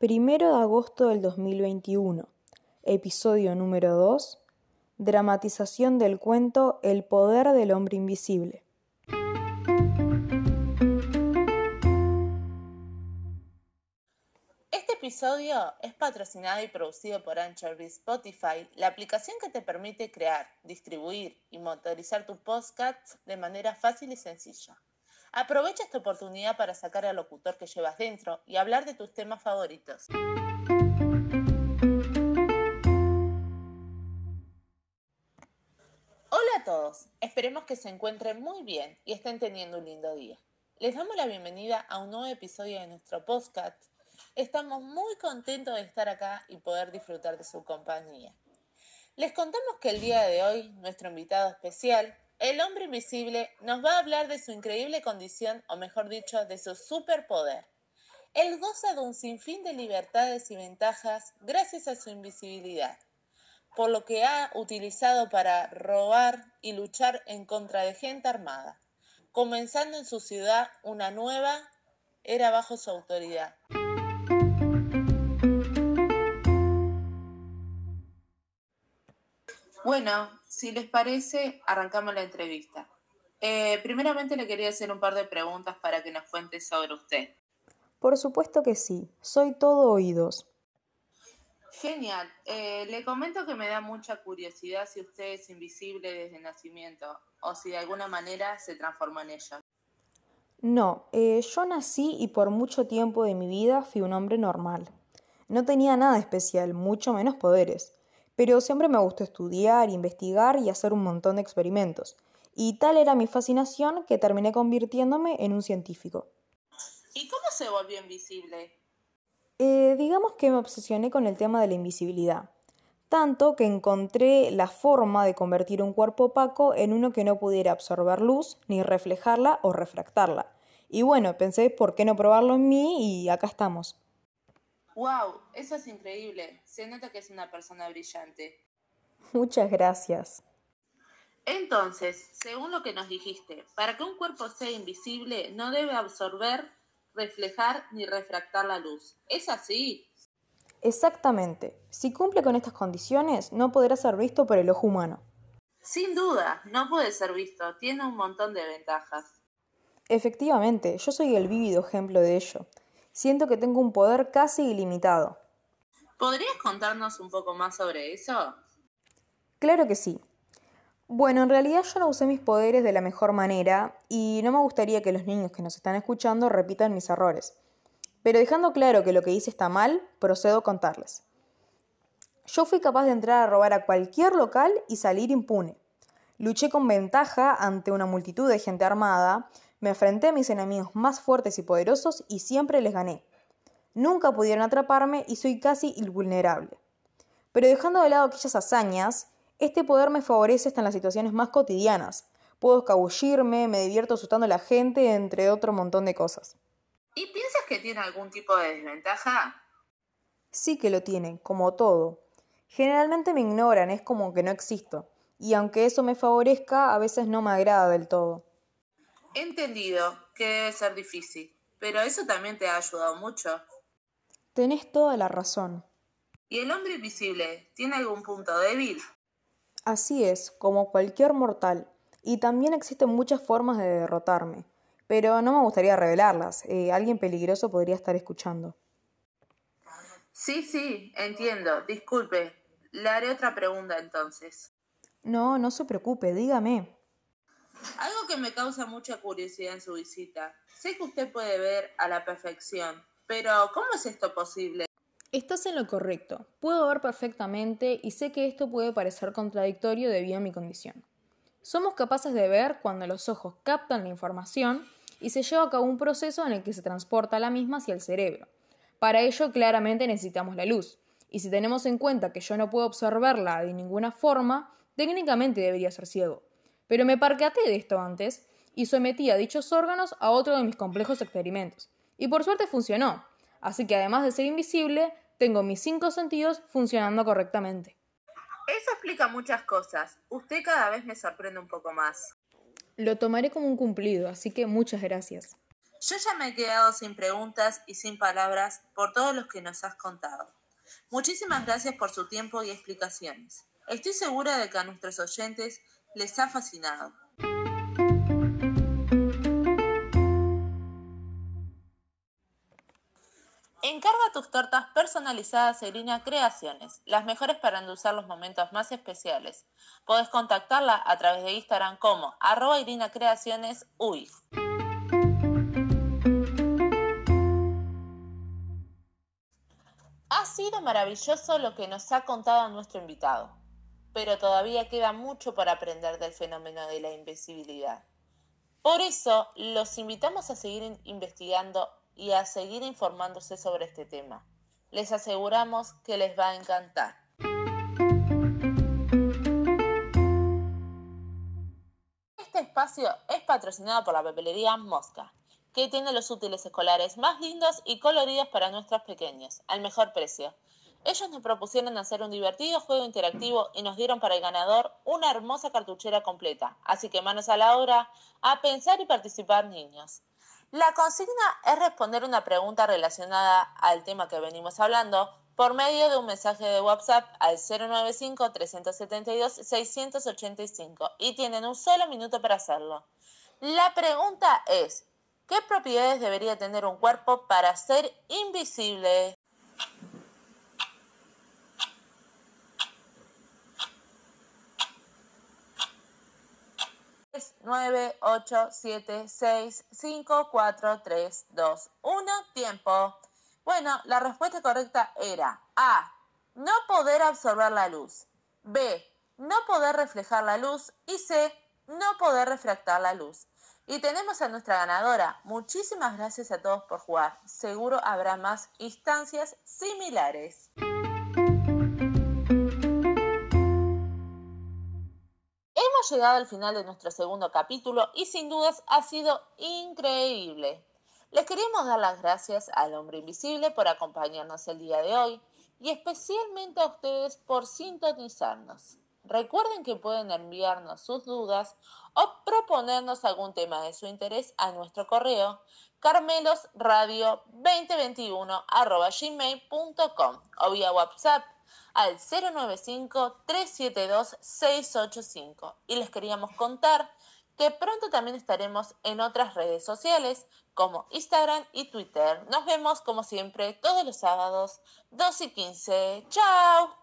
Primero de agosto del 2021. Episodio número 2. Dramatización del cuento El poder del hombre invisible. Este episodio es patrocinado y producido por Anchor y Spotify, la aplicación que te permite crear, distribuir y motorizar tu podcast de manera fácil y sencilla. Aprovecha esta oportunidad para sacar al locutor que llevas dentro y hablar de tus temas favoritos. Hola a todos, esperemos que se encuentren muy bien y estén teniendo un lindo día. Les damos la bienvenida a un nuevo episodio de nuestro podcast. Estamos muy contentos de estar acá y poder disfrutar de su compañía. Les contamos que el día de hoy nuestro invitado especial el hombre invisible nos va a hablar de su increíble condición, o mejor dicho, de su superpoder. Él goza de un sinfín de libertades y ventajas gracias a su invisibilidad, por lo que ha utilizado para robar y luchar en contra de gente armada, comenzando en su ciudad una nueva era bajo su autoridad. Bueno, si les parece, arrancamos la entrevista. Eh, primeramente le quería hacer un par de preguntas para que nos cuente sobre usted. Por supuesto que sí, soy todo oídos. Genial. Eh, le comento que me da mucha curiosidad si usted es invisible desde nacimiento o si de alguna manera se transformó en ella. No, eh, yo nací y por mucho tiempo de mi vida fui un hombre normal. No tenía nada especial, mucho menos poderes pero siempre me gustó estudiar, investigar y hacer un montón de experimentos. Y tal era mi fascinación que terminé convirtiéndome en un científico. ¿Y cómo se volvió invisible? Eh, digamos que me obsesioné con el tema de la invisibilidad, tanto que encontré la forma de convertir un cuerpo opaco en uno que no pudiera absorber luz, ni reflejarla o refractarla. Y bueno, pensé, ¿por qué no probarlo en mí? Y acá estamos. ¡Wow! Eso es increíble. Se nota que es una persona brillante. Muchas gracias. Entonces, según lo que nos dijiste, para que un cuerpo sea invisible no debe absorber, reflejar ni refractar la luz. ¿Es así? Exactamente. Si cumple con estas condiciones, no podrá ser visto por el ojo humano. Sin duda, no puede ser visto. Tiene un montón de ventajas. Efectivamente, yo soy el vívido ejemplo de ello siento que tengo un poder casi ilimitado. ¿Podrías contarnos un poco más sobre eso? Claro que sí. Bueno, en realidad yo no usé mis poderes de la mejor manera y no me gustaría que los niños que nos están escuchando repitan mis errores. Pero dejando claro que lo que hice está mal, procedo a contarles. Yo fui capaz de entrar a robar a cualquier local y salir impune. Luché con ventaja ante una multitud de gente armada, me enfrenté a mis enemigos más fuertes y poderosos y siempre les gané. Nunca pudieron atraparme y soy casi invulnerable. Pero dejando de lado aquellas hazañas, este poder me favorece hasta en las situaciones más cotidianas. Puedo escabullirme, me divierto asustando a la gente, entre otro montón de cosas. ¿Y piensas que tiene algún tipo de desventaja? Sí que lo tiene, como todo. Generalmente me ignoran, es como que no existo. Y aunque eso me favorezca, a veces no me agrada del todo. Entendido que debe ser difícil, pero eso también te ha ayudado mucho. Tenés toda la razón. ¿Y el hombre invisible tiene algún punto débil? Así es, como cualquier mortal. Y también existen muchas formas de derrotarme. Pero no me gustaría revelarlas. Eh, alguien peligroso podría estar escuchando. Sí, sí, entiendo. Disculpe. Le haré otra pregunta entonces. No, no se preocupe, dígame. Algo que me causa mucha curiosidad en su visita. Sé que usted puede ver a la perfección, pero ¿cómo es esto posible? Estás en lo correcto. Puedo ver perfectamente y sé que esto puede parecer contradictorio debido a mi condición. Somos capaces de ver cuando los ojos captan la información y se lleva a cabo un proceso en el que se transporta la misma hacia el cerebro. Para ello claramente necesitamos la luz, y si tenemos en cuenta que yo no puedo observarla de ninguna forma, técnicamente debería ser ciego pero me parqueaté de esto antes y sometí a dichos órganos a otro de mis complejos experimentos. Y por suerte funcionó. Así que además de ser invisible, tengo mis cinco sentidos funcionando correctamente. Eso explica muchas cosas. Usted cada vez me sorprende un poco más. Lo tomaré como un cumplido, así que muchas gracias. Yo ya me he quedado sin preguntas y sin palabras por todos los que nos has contado. Muchísimas gracias por su tiempo y explicaciones. Estoy segura de que a nuestros oyentes les ha fascinado. Encarga tus tortas personalizadas a Irina Creaciones, las mejores para endulzar los momentos más especiales. Puedes contactarla a través de Instagram como arroba Irina Creaciones. Ha sido maravilloso lo que nos ha contado nuestro invitado, pero todavía queda mucho por aprender del fenómeno de la invisibilidad. Por eso los invitamos a seguir investigando y a seguir informándose sobre este tema. Les aseguramos que les va a encantar. Este espacio es patrocinado por la papelería Mosca que tiene los útiles escolares más lindos y coloridos para nuestros pequeños, al mejor precio. Ellos nos propusieron hacer un divertido juego interactivo y nos dieron para el ganador una hermosa cartuchera completa. Así que manos a la obra, a pensar y participar niños. La consigna es responder una pregunta relacionada al tema que venimos hablando por medio de un mensaje de WhatsApp al 095-372-685 y tienen un solo minuto para hacerlo. La pregunta es, ¿Qué propiedades debería tener un cuerpo para ser invisible? 9, 8, 7, 6, 5, 4, 3, 2, 1, tiempo. Bueno, la respuesta correcta era A. No poder absorber la luz. B. No poder reflejar la luz. Y C. No poder refractar la luz. Y tenemos a nuestra ganadora. Muchísimas gracias a todos por jugar. Seguro habrá más instancias similares. Hemos llegado al final de nuestro segundo capítulo y sin dudas ha sido increíble. Les queremos dar las gracias al hombre invisible por acompañarnos el día de hoy y especialmente a ustedes por sintonizarnos. Recuerden que pueden enviarnos sus dudas o proponernos algún tema de su interés a nuestro correo carmelosradio2021 o vía WhatsApp al 095-372-685. Y les queríamos contar que pronto también estaremos en otras redes sociales como Instagram y Twitter. Nos vemos como siempre todos los sábados 2 y 15. ¡Chao!